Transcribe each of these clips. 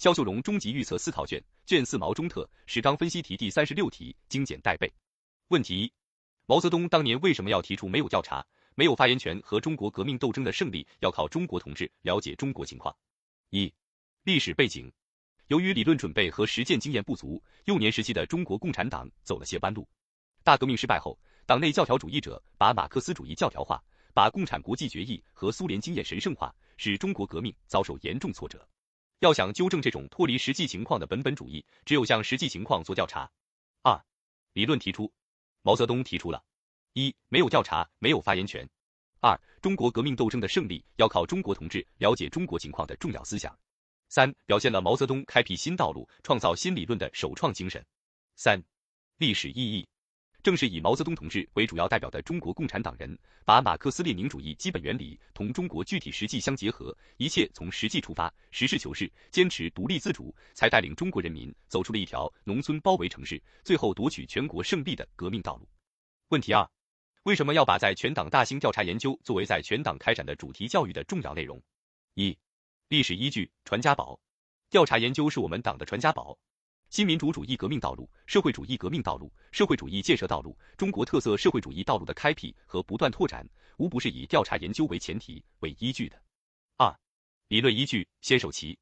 肖秀荣终极预测思考卷卷四毛中特史纲分析题第三十六题精简带背。问题一：毛泽东当年为什么要提出没有调查、没有发言权和中国革命斗争的胜利要靠中国同志了解中国情况？一、历史背景。由于理论准备和实践经验不足，幼年时期的中国共产党走了些弯路。大革命失败后，党内教条主义者把马克思主义教条化，把共产国际决议和苏联经验神圣化，使中国革命遭受严重挫折。要想纠正这种脱离实际情况的本本主义，只有向实际情况做调查。二、理论提出，毛泽东提出了：一、没有调查，没有发言权；二、中国革命斗争的胜利要靠中国同志了解中国情况的重要思想。三表现了毛泽东开辟新道路、创造新理论的首创精神。三历史意义，正是以毛泽东同志为主要代表的中国共产党人，把马克思列宁主义基本原理同中国具体实际相结合，一切从实际出发，实事求是，坚持独立自主，才带领中国人民走出了一条农村包围城市，最后夺取全国胜利的革命道路。问题二：为什么要把在全党大兴调查研究作为在全党开展的主题教育的重要内容？一历史依据：传家宝，调查研究是我们党的传家宝。新民主主义革命道路、社会主义革命道路、社会主义建设道路、中国特色社会主义道路的开辟和不断拓展，无不是以调查研究为前提、为依据的。二、理论依据：先手棋。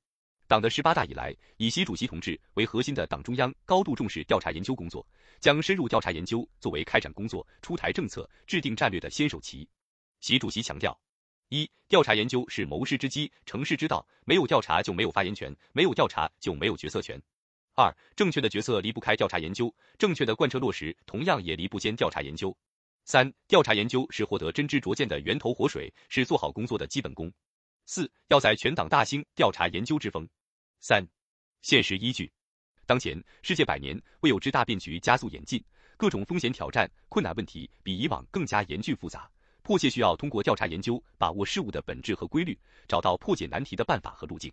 党的十八大以来，以习主席同志为核心的党中央高度重视调查研究工作，将深入调查研究作为开展工作、出台政策、制定战略的先手棋。习主席强调。一、调查研究是谋事之基、成事之道，没有调查就没有发言权，没有调查就没有决策权。二、正确的决策离不开调查研究，正确的贯彻落实同样也离不间调查研究。三、调查研究是获得真知灼见的源头活水，是做好工作的基本功。四、要在全党大兴调查研究之风。三、现实依据：当前世界百年未有之大变局加速演进，各种风险挑战、困难问题比以往更加严峻复杂。迫切需要通过调查研究，把握事物的本质和规律，找到破解难题的办法和路径。